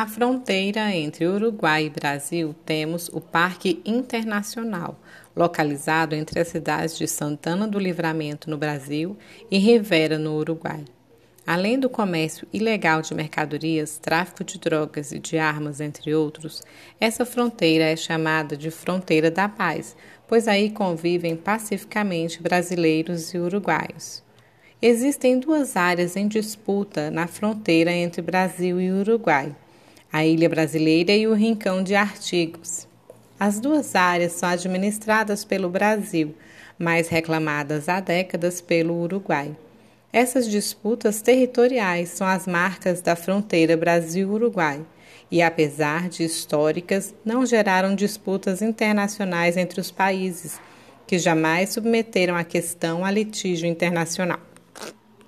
A fronteira entre Uruguai e Brasil temos o Parque Internacional, localizado entre as cidades de Santana do Livramento, no Brasil, e Rivera, no Uruguai. Além do comércio ilegal de mercadorias, tráfico de drogas e de armas, entre outros, essa fronteira é chamada de Fronteira da Paz, pois aí convivem pacificamente brasileiros e uruguaios. Existem duas áreas em disputa na fronteira entre Brasil e Uruguai a Ilha Brasileira e o Rincão de Artigos. As duas áreas são administradas pelo Brasil, mas reclamadas há décadas pelo Uruguai. Essas disputas territoriais são as marcas da fronteira Brasil-Uruguai e, apesar de históricas, não geraram disputas internacionais entre os países, que jamais submeteram a questão a litígio internacional.